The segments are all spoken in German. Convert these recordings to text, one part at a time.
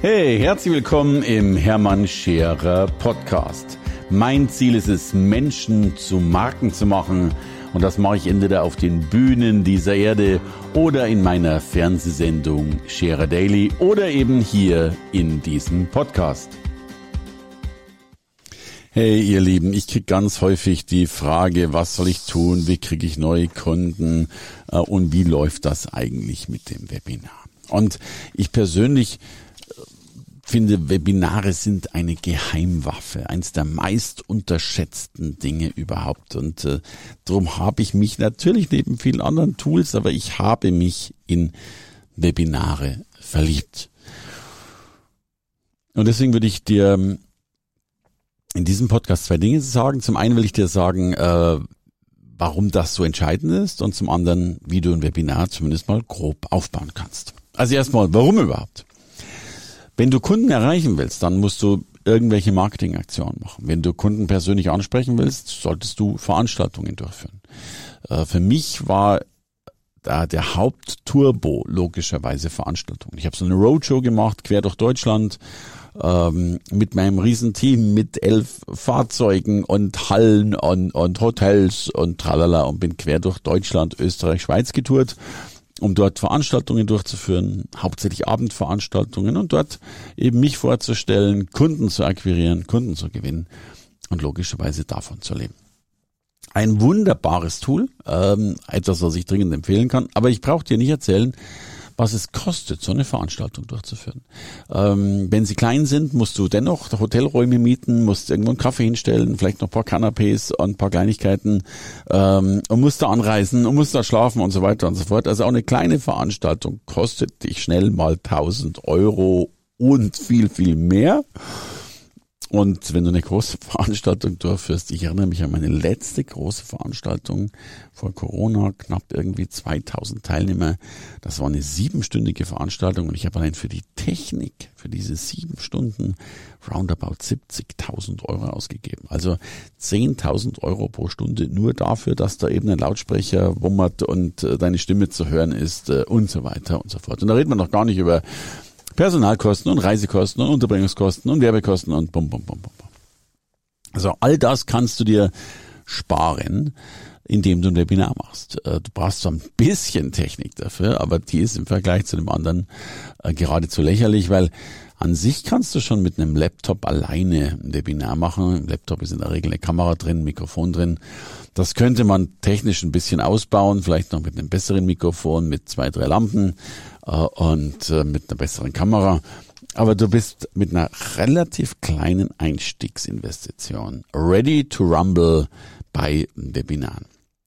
Hey, herzlich willkommen im Hermann Scherer Podcast. Mein Ziel ist es, Menschen zu Marken zu machen. Und das mache ich entweder auf den Bühnen dieser Erde oder in meiner Fernsehsendung Scherer Daily oder eben hier in diesem Podcast. Hey ihr Lieben, ich kriege ganz häufig die Frage, was soll ich tun, wie kriege ich neue Kunden äh, und wie läuft das eigentlich mit dem Webinar? Und ich persönlich finde, Webinare sind eine Geheimwaffe, eins der meist unterschätzten Dinge überhaupt. Und äh, darum habe ich mich natürlich neben vielen anderen Tools, aber ich habe mich in Webinare verliebt. Und deswegen würde ich dir ähm, in diesem Podcast zwei Dinge sagen. Zum einen will ich dir sagen, äh, warum das so entscheidend ist und zum anderen, wie du ein Webinar zumindest mal grob aufbauen kannst. Also erstmal, warum überhaupt? Wenn du Kunden erreichen willst, dann musst du irgendwelche Marketingaktionen machen. Wenn du Kunden persönlich ansprechen willst, solltest du Veranstaltungen durchführen. Äh, für mich war da der Hauptturbo logischerweise Veranstaltungen. Ich habe so eine Roadshow gemacht, quer durch Deutschland, ähm, mit meinem Riesenteam, mit elf Fahrzeugen und Hallen und, und Hotels und tralala und bin quer durch Deutschland, Österreich, Schweiz getourt um dort Veranstaltungen durchzuführen, hauptsächlich Abendveranstaltungen und dort eben mich vorzustellen, Kunden zu akquirieren, Kunden zu gewinnen und logischerweise davon zu leben. Ein wunderbares Tool, ähm, etwas, was ich dringend empfehlen kann, aber ich brauche dir nicht erzählen, was es kostet, so eine Veranstaltung durchzuführen. Ähm, wenn sie klein sind, musst du dennoch Hotelräume mieten, musst irgendwo einen Kaffee hinstellen, vielleicht noch ein paar Canapés und ein paar Kleinigkeiten ähm, und musst da anreisen und musst da schlafen und so weiter und so fort. Also auch eine kleine Veranstaltung kostet dich schnell mal 1000 Euro und viel, viel mehr. Und wenn du eine große Veranstaltung durchführst, ich erinnere mich an meine letzte große Veranstaltung vor Corona, knapp irgendwie 2000 Teilnehmer. Das war eine siebenstündige Veranstaltung und ich habe allein für die Technik, für diese sieben Stunden roundabout 70.000 Euro ausgegeben. Also 10.000 Euro pro Stunde nur dafür, dass da eben ein Lautsprecher wummert und äh, deine Stimme zu hören ist äh, und so weiter und so fort. Und da redet man noch gar nicht über Personalkosten und Reisekosten und Unterbringungskosten und Werbekosten und bum, bum, bum, bum. Also all das kannst du dir sparen, indem du ein Webinar machst. Äh, du brauchst so ein bisschen Technik dafür, aber die ist im Vergleich zu dem anderen äh, geradezu lächerlich, weil an sich kannst du schon mit einem Laptop alleine ein Webinar machen. Im Laptop ist in der Regel eine Kamera drin, ein Mikrofon drin. Das könnte man technisch ein bisschen ausbauen, vielleicht noch mit einem besseren Mikrofon, mit zwei, drei Lampen äh, und äh, mit einer besseren Kamera. Aber du bist mit einer relativ kleinen Einstiegsinvestition ready to rumble bei Webinaren.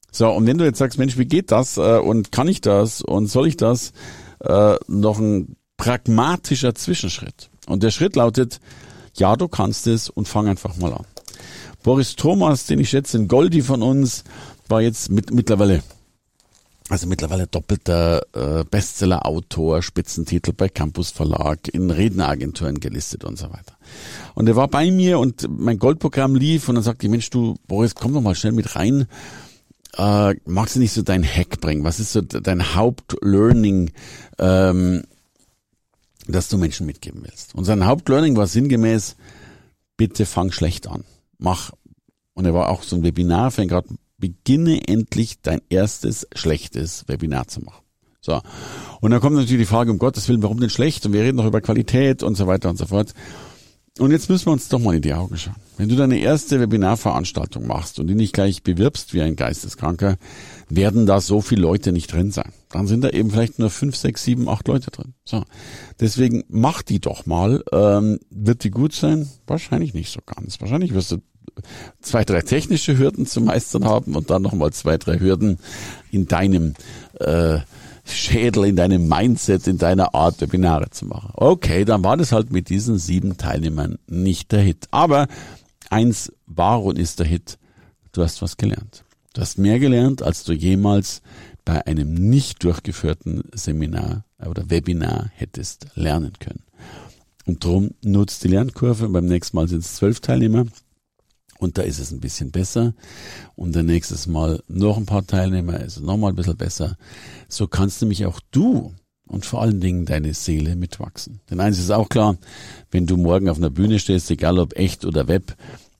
So, und wenn du jetzt sagst, Mensch, wie geht das äh, und kann ich das und soll ich das, äh, noch ein pragmatischer Zwischenschritt. Und der Schritt lautet, ja, du kannst es und fang einfach mal an. Boris Thomas, den ich schätze, ein Goldie von uns, war jetzt mit, mittlerweile also mittlerweile doppelter äh, Bestseller-Autor, Spitzentitel bei Campus Verlag, in Redneragenturen gelistet und so weiter. Und er war bei mir und mein Goldprogramm lief und dann sagte ich, Mensch, du Boris, komm doch mal schnell mit rein. Äh, magst du nicht so dein Hack bringen? Was ist so dein Hauptlearning, ähm, das du Menschen mitgeben willst? Und sein Hauptlearning war sinngemäß, bitte fang schlecht an. Mach, und er war auch so ein Webinar, fängt gerade beginne endlich dein erstes schlechtes Webinar zu machen. So. Und dann kommt natürlich die Frage, um Gottes Willen, warum denn schlecht? Und wir reden noch über Qualität und so weiter und so fort. Und jetzt müssen wir uns doch mal in die Augen schauen. Wenn du deine erste Webinarveranstaltung machst und die nicht gleich bewirbst wie ein Geisteskranker, werden da so viele Leute nicht drin sein. Dann sind da eben vielleicht nur fünf, sechs, sieben, acht Leute drin. So. Deswegen mach die doch mal. Ähm, wird die gut sein? Wahrscheinlich nicht so ganz. Wahrscheinlich wirst du zwei, drei technische Hürden zu meistern haben und dann nochmal zwei, drei Hürden in deinem äh, Schädel, in deinem Mindset, in deiner Art, Webinare zu machen. Okay, dann war das halt mit diesen sieben Teilnehmern nicht der Hit. Aber eins war und ist der Hit. Du hast was gelernt. Du hast mehr gelernt, als du jemals bei einem nicht durchgeführten Seminar oder Webinar hättest lernen können. Und drum nutzt die Lernkurve. Beim nächsten Mal sind es zwölf Teilnehmer. Und da ist es ein bisschen besser. Und dann nächstes Mal noch ein paar Teilnehmer ist es nochmal ein bisschen besser. So kannst nämlich auch du und vor allen Dingen deine Seele mitwachsen. Denn eins ist auch klar, wenn du morgen auf einer Bühne stehst, egal ob echt oder Web,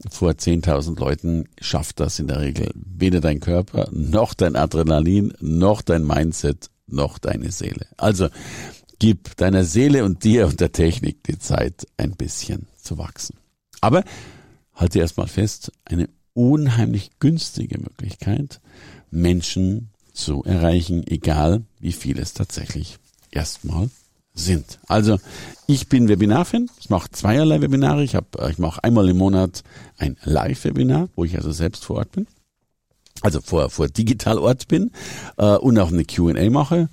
vor 10.000 Leuten schafft das in der Regel weder dein Körper, noch dein Adrenalin, noch dein Mindset, noch deine Seele. Also gib deiner Seele und dir und der Technik die Zeit, ein bisschen zu wachsen. Aber halte erstmal fest, eine unheimlich günstige Möglichkeit, Menschen zu erreichen, egal wie viel es tatsächlich erstmal sind. Also ich bin Webinarfan, ich mache zweierlei Webinare. Ich, hab, ich mache einmal im Monat ein Live-Webinar, wo ich also selbst vor Ort bin, also vor, vor digital Ort bin äh, und auch eine Q&A mache.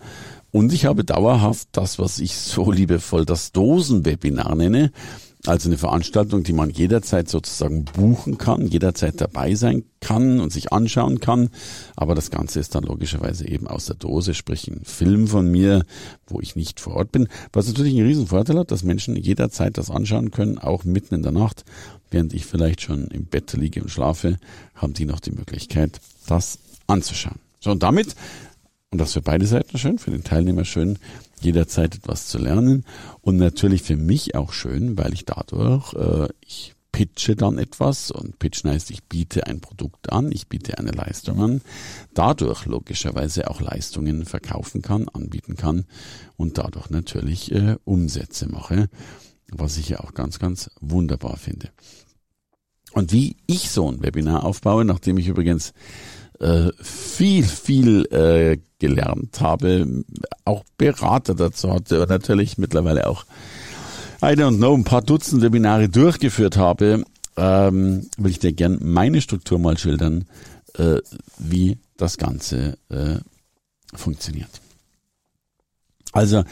Und ich habe dauerhaft das, was ich so liebevoll das Dosen-Webinar nenne. Also eine Veranstaltung, die man jederzeit sozusagen buchen kann, jederzeit dabei sein kann und sich anschauen kann. Aber das Ganze ist dann logischerweise eben aus der Dose, sprich ein Film von mir, wo ich nicht vor Ort bin. Was natürlich einen riesen Vorteil hat, dass Menschen jederzeit das anschauen können, auch mitten in der Nacht. Während ich vielleicht schon im Bett liege und schlafe, haben die noch die Möglichkeit, das anzuschauen. So, und damit, und das für beide Seiten schön, für den Teilnehmer schön, jederzeit etwas zu lernen und natürlich für mich auch schön, weil ich dadurch, äh, ich pitche dann etwas und pitchen heißt, ich biete ein Produkt an, ich biete eine Leistung an, dadurch logischerweise auch Leistungen verkaufen kann, anbieten kann und dadurch natürlich äh, Umsätze mache, was ich ja auch ganz, ganz wunderbar finde. Und wie ich so ein Webinar aufbaue, nachdem ich übrigens äh, viel, viel äh, gelernt habe, auch Berater dazu hatte und natürlich mittlerweile auch I don't know, ein paar Dutzend Webinare durchgeführt habe, ähm, will ich dir gern meine Struktur mal schildern, äh, wie das Ganze äh, funktioniert. Also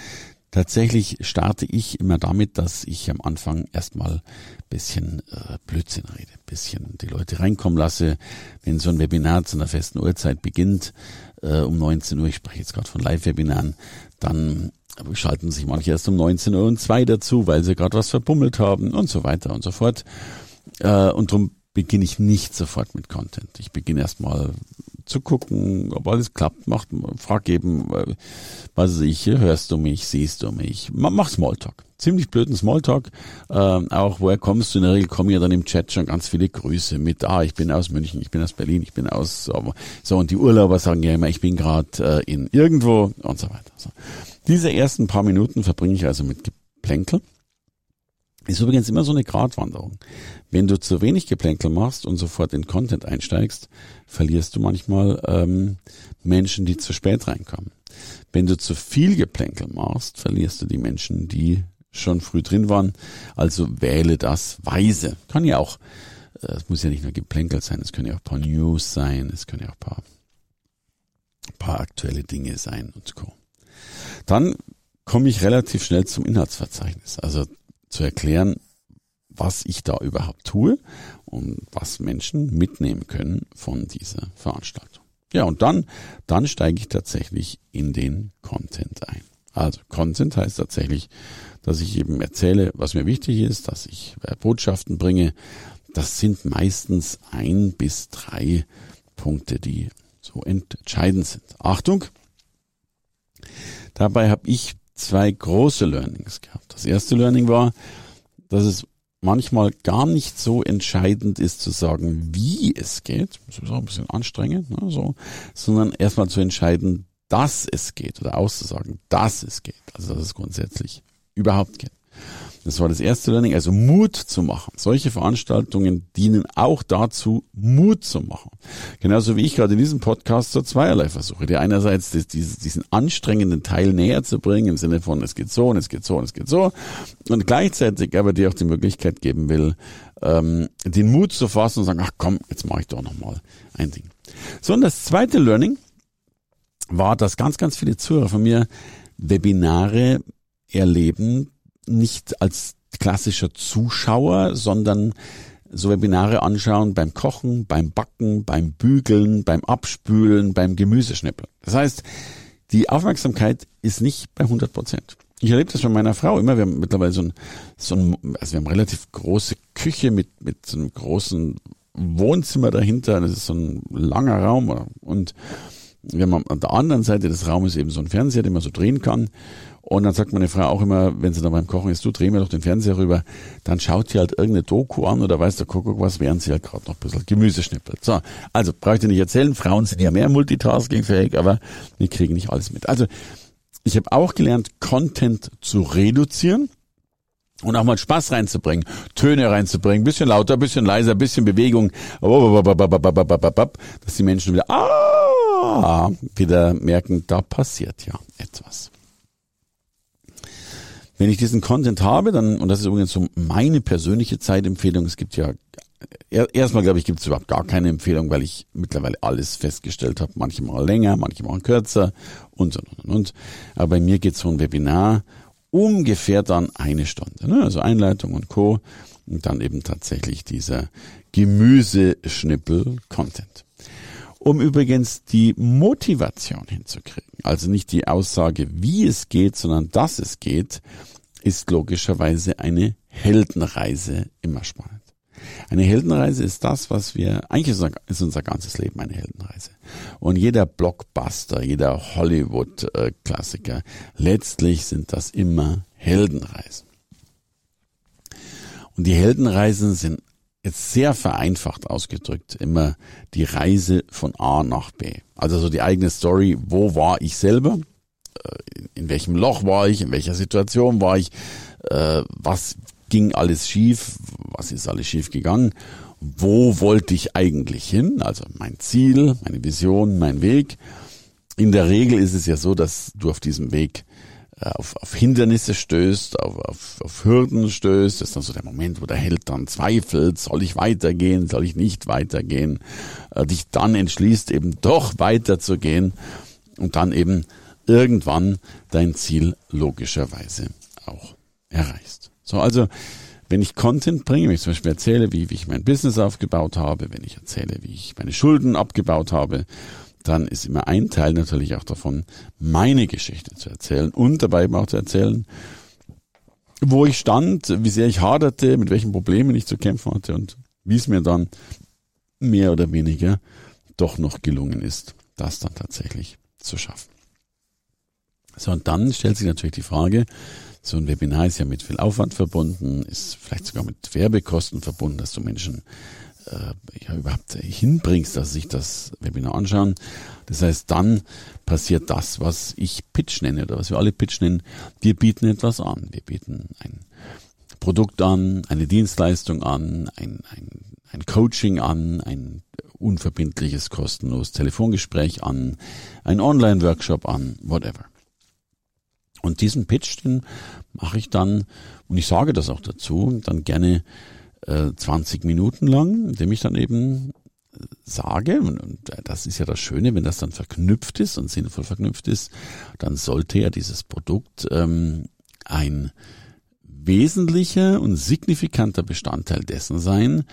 Tatsächlich starte ich immer damit, dass ich am Anfang erstmal bisschen äh, Blödsinn rede, bisschen die Leute reinkommen lasse. Wenn so ein Webinar zu einer festen Uhrzeit beginnt, äh, um 19 Uhr, ich spreche jetzt gerade von Live-Webinaren, dann schalten sich manche erst um 19 Uhr und zwei dazu, weil sie gerade was verbummelt haben und so weiter und so fort. Äh, und darum beginne ich nicht sofort mit Content. Ich beginne erstmal zu gucken, ob alles klappt. Macht, frag eben, äh, was weiß ich, hörst du mich, siehst du mich. Mach Smalltalk. Ziemlich blöden Smalltalk. Ähm, auch woher kommst du? In der Regel kommen ja dann im Chat schon ganz viele Grüße mit, ah, ich bin aus München, ich bin aus Berlin, ich bin aus, so, und die Urlauber sagen ja immer, ich bin gerade äh, in irgendwo und so weiter. So. Diese ersten paar Minuten verbringe ich also mit Geplänkel. Ist übrigens immer so eine Gratwanderung. Wenn du zu wenig Geplänkel machst und sofort in Content einsteigst, verlierst du manchmal ähm, Menschen, die zu spät reinkommen. Wenn du zu viel Geplänkel machst, verlierst du die Menschen, die schon früh drin waren. Also wähle das weise. Kann ja auch, äh, es muss ja nicht nur Geplänkel sein, es können ja auch paar News sein, es können ja auch paar, paar aktuelle Dinge sein und Co. Dann komme ich relativ schnell zum Inhaltsverzeichnis. Also zu erklären, was ich da überhaupt tue und was Menschen mitnehmen können von dieser Veranstaltung. Ja, und dann, dann steige ich tatsächlich in den Content ein. Also Content heißt tatsächlich, dass ich eben erzähle, was mir wichtig ist, dass ich äh, Botschaften bringe. Das sind meistens ein bis drei Punkte, die so entscheidend sind. Achtung! Dabei habe ich zwei große Learnings gehabt. Das erste Learning war, dass es manchmal gar nicht so entscheidend ist zu sagen, wie es geht, das ist auch ein bisschen anstrengend, ne, so, sondern erstmal zu entscheiden, dass es geht oder auszusagen, dass es geht, also dass es grundsätzlich überhaupt geht. Das war das erste Learning, also Mut zu machen. Solche Veranstaltungen dienen auch dazu, Mut zu machen. Genauso wie ich gerade in diesem Podcast so zweierlei versuche. Die einerseits diesen anstrengenden Teil näher zu bringen, im Sinne von, es geht so und es geht so und es geht so. Und gleichzeitig aber dir auch die Möglichkeit geben will, ähm, den Mut zu fassen und sagen, ach komm, jetzt mache ich doch nochmal ein Ding. So, und das zweite Learning war, dass ganz, ganz viele Zuhörer von mir Webinare erleben, nicht als klassischer Zuschauer, sondern so Webinare anschauen beim Kochen, beim Backen, beim Bügeln, beim Abspülen, beim Gemüseschnippeln. Das heißt, die Aufmerksamkeit ist nicht bei 100 Prozent. Ich erlebe das von meiner Frau immer. Wir haben mittlerweile so ein, so ein also wir haben relativ große Küche mit, mit so einem großen Wohnzimmer dahinter. Das ist so ein langer Raum und Wir haben an der anderen Seite des Raumes eben so einen Fernseher, den man so drehen kann. Und dann sagt meine Frau auch immer, wenn sie da beim Kochen ist, du dreh mir doch den Fernseher rüber, dann schaut sie halt irgendeine Doku an oder weiß der Kuckuck was, während sie halt gerade noch ein bisschen Gemüse schnippelt. So, also brauche ich dir nicht erzählen, Frauen sind ja mehr multitaskingfähig, aber wir kriegen nicht alles mit. Also ich habe auch gelernt, Content zu reduzieren und auch mal Spaß reinzubringen, Töne reinzubringen, bisschen lauter, bisschen leiser, bisschen Bewegung, dass die Menschen wieder, ah, wieder merken, da passiert ja etwas. Wenn ich diesen Content habe, dann, und das ist übrigens so meine persönliche Zeitempfehlung, es gibt ja, erstmal glaube ich, gibt es überhaupt gar keine Empfehlung, weil ich mittlerweile alles festgestellt habe, manchmal länger, manchmal kürzer und und und und. Aber bei mir geht so ein Webinar ungefähr dann eine Stunde, ne? also Einleitung und Co. Und dann eben tatsächlich dieser Gemüseschnippel-Content. Um übrigens die Motivation hinzukriegen, also nicht die Aussage, wie es geht, sondern dass es geht, ist logischerweise eine Heldenreise immer spannend. Eine Heldenreise ist das, was wir, eigentlich ist unser, ist unser ganzes Leben eine Heldenreise. Und jeder Blockbuster, jeder Hollywood-Klassiker, letztlich sind das immer Heldenreisen. Und die Heldenreisen sind jetzt sehr vereinfacht ausgedrückt immer die Reise von A nach B. Also so die eigene Story, wo war ich selber, äh, in welchem Loch war ich, in welcher Situation war ich, äh, was ging alles schief, was ist alles schief gegangen, wo wollte ich eigentlich hin, also mein Ziel, meine Vision, mein Weg. In der Regel ist es ja so, dass du auf diesem Weg auf, auf Hindernisse stößt, auf, auf, auf Hürden stößt. Das ist dann so der Moment, wo der Held dann zweifelt, soll ich weitergehen, soll ich nicht weitergehen, äh, dich dann entschließt, eben doch weiterzugehen und dann eben irgendwann dein Ziel logischerweise auch erreichst. So, also wenn ich Content bringe, wenn ich zum Beispiel erzähle, wie, wie ich mein Business aufgebaut habe, wenn ich erzähle, wie ich meine Schulden abgebaut habe, dann ist immer ein Teil natürlich auch davon, meine Geschichte zu erzählen und dabei eben auch zu erzählen, wo ich stand, wie sehr ich haderte, mit welchen Problemen ich zu kämpfen hatte und wie es mir dann mehr oder weniger doch noch gelungen ist, das dann tatsächlich zu schaffen. So, und dann stellt sich natürlich die Frage, so ein Webinar ist ja mit viel Aufwand verbunden, ist vielleicht sogar mit Werbekosten verbunden, dass du Menschen ja, überhaupt hinbringst, dass sich das Webinar anschauen. Das heißt, dann passiert das, was ich Pitch nenne oder was wir alle Pitch nennen. Wir bieten etwas an. Wir bieten ein Produkt an, eine Dienstleistung an, ein, ein, ein Coaching an, ein unverbindliches, kostenloses Telefongespräch an, ein Online-Workshop an, whatever. Und diesen Pitch, den mache ich dann, und ich sage das auch dazu, dann gerne äh, 20 Minuten lang, indem ich dann eben äh, sage, und, und das ist ja das Schöne, wenn das dann verknüpft ist und sinnvoll verknüpft ist, dann sollte ja dieses Produkt ähm, ein wesentlicher und signifikanter Bestandteil dessen sein,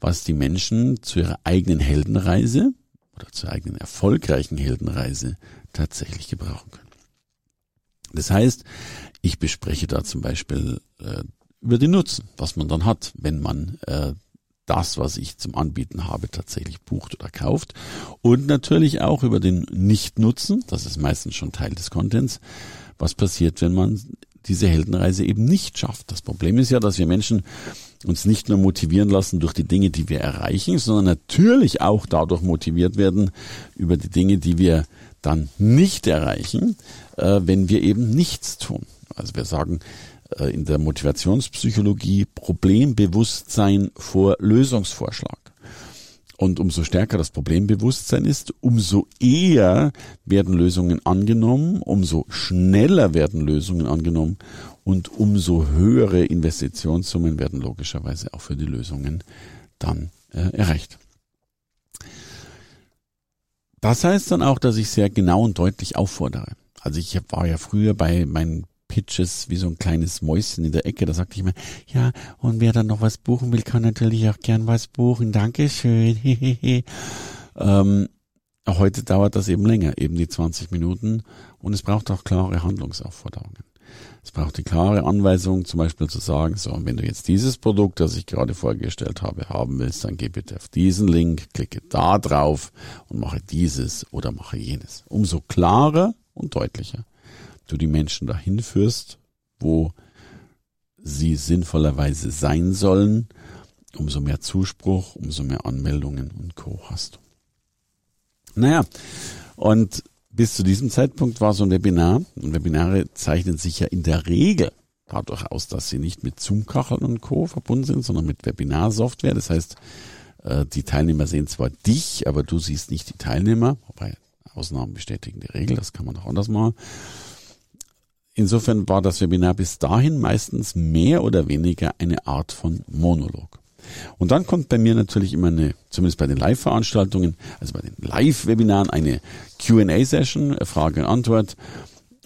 was die Menschen zu ihrer eigenen Heldenreise oder zur eigenen erfolgreichen Heldenreise tatsächlich gebrauchen können. Das heißt, ich bespreche da zum Beispiel äh, über den Nutzen, was man dann hat, wenn man äh, das, was ich zum Anbieten habe, tatsächlich bucht oder kauft. Und natürlich auch über den Nicht-Nutzen, das ist meistens schon Teil des Contents, was passiert, wenn man diese Heldenreise eben nicht schafft. Das Problem ist ja, dass wir Menschen uns nicht nur motivieren lassen durch die Dinge, die wir erreichen, sondern natürlich auch dadurch motiviert werden über die Dinge, die wir dann nicht erreichen, äh, wenn wir eben nichts tun. Also wir sagen, in der Motivationspsychologie Problembewusstsein vor Lösungsvorschlag. Und umso stärker das Problembewusstsein ist, umso eher werden Lösungen angenommen, umso schneller werden Lösungen angenommen und umso höhere Investitionssummen werden logischerweise auch für die Lösungen dann äh, erreicht. Das heißt dann auch, dass ich sehr genau und deutlich auffordere. Also ich war ja früher bei meinen Pitches wie so ein kleines Mäuschen in der Ecke. Da sagte ich mir, ja, und wer dann noch was buchen will, kann natürlich auch gern was buchen. Dankeschön. ähm, heute dauert das eben länger, eben die 20 Minuten. Und es braucht auch klare Handlungsaufforderungen. Es braucht die klare Anweisung, zum Beispiel zu sagen, so, wenn du jetzt dieses Produkt, das ich gerade vorgestellt habe, haben willst, dann geh bitte auf diesen Link, klicke da drauf und mache dieses oder mache jenes. Umso klarer und deutlicher du die Menschen dahin führst, wo sie sinnvollerweise sein sollen, umso mehr Zuspruch, umso mehr Anmeldungen und Co. hast. Naja, und bis zu diesem Zeitpunkt war so ein Webinar, und Webinare zeichnen sich ja in der Regel dadurch aus, dass sie nicht mit Zoom-Kacheln und Co. verbunden sind, sondern mit Webinarsoftware. Das heißt, äh, die Teilnehmer sehen zwar dich, aber du siehst nicht die Teilnehmer, wobei Ausnahmen bestätigen die Regel, das kann man auch anders machen. Insofern war das Webinar bis dahin meistens mehr oder weniger eine Art von Monolog. Und dann kommt bei mir natürlich immer eine, zumindest bei den Live-Veranstaltungen, also bei den Live-Webinaren, eine QA-Session, Frage und Antwort,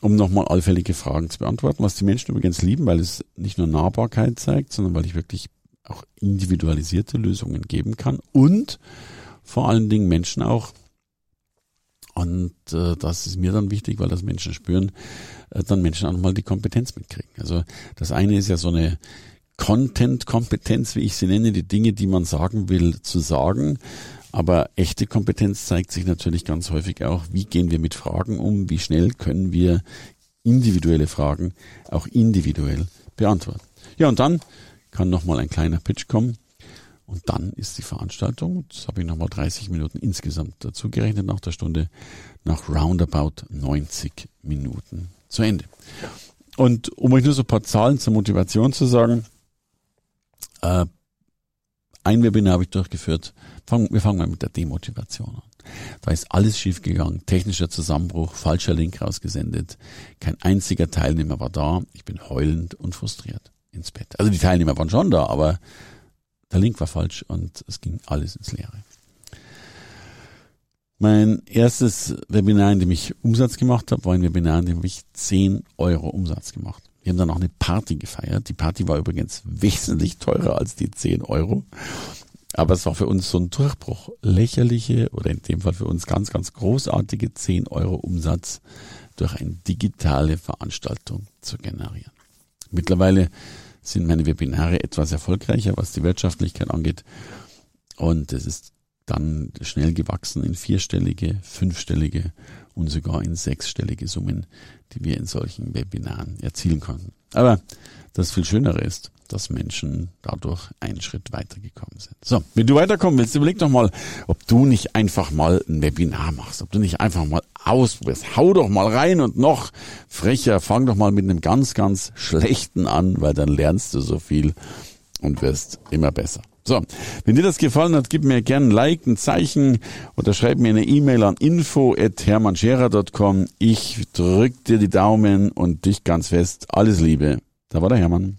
um nochmal allfällige Fragen zu beantworten, was die Menschen übrigens lieben, weil es nicht nur Nahbarkeit zeigt, sondern weil ich wirklich auch individualisierte Lösungen geben kann und vor allen Dingen Menschen auch, und äh, das ist mir dann wichtig, weil das Menschen spüren, äh, dann Menschen auch nochmal die Kompetenz mitkriegen. Also das eine ist ja so eine Content-Kompetenz, wie ich sie nenne, die Dinge, die man sagen will, zu sagen. Aber echte Kompetenz zeigt sich natürlich ganz häufig auch, wie gehen wir mit Fragen um, wie schnell können wir individuelle Fragen auch individuell beantworten. Ja, und dann kann nochmal ein kleiner Pitch kommen. Und dann ist die Veranstaltung, das habe ich nochmal 30 Minuten insgesamt dazu gerechnet nach der Stunde, nach roundabout 90 Minuten zu Ende. Und um euch nur so ein paar Zahlen zur Motivation zu sagen, äh, ein Webinar habe ich durchgeführt. Fang, wir fangen mal mit der Demotivation an. Da ist alles schiefgegangen. Technischer Zusammenbruch, falscher Link rausgesendet. Kein einziger Teilnehmer war da. Ich bin heulend und frustriert ins Bett. Also die Teilnehmer waren schon da, aber der Link war falsch und es ging alles ins Leere. Mein erstes Webinar, in dem ich Umsatz gemacht habe, war ein Webinar, in dem ich 10 Euro Umsatz gemacht wir haben dann auch eine Party gefeiert. Die Party war übrigens wesentlich teurer als die 10 Euro. Aber es war für uns so ein Durchbruch. Lächerliche oder in dem Fall für uns ganz, ganz großartige 10 Euro Umsatz durch eine digitale Veranstaltung zu generieren. Mittlerweile sind meine Webinare etwas erfolgreicher, was die Wirtschaftlichkeit angeht. Und es ist dann schnell gewachsen in vierstellige, fünfstellige und sogar in sechsstellige Summen, die wir in solchen Webinaren erzielen konnten. Aber das viel Schönere ist, dass Menschen dadurch einen Schritt weitergekommen sind. So, wenn du weiterkommen willst, überleg doch mal, ob du nicht einfach mal ein Webinar machst, ob du nicht einfach mal ausprobierst. Hau doch mal rein und noch frecher, fang doch mal mit einem ganz, ganz schlechten an, weil dann lernst du so viel und wirst immer besser. So, wenn dir das gefallen hat, gib mir gerne ein Like, ein Zeichen oder schreib mir eine E-Mail an info@hermannscherer.com. Ich drück dir die Daumen und dich ganz fest. Alles Liebe. Da war der Hermann.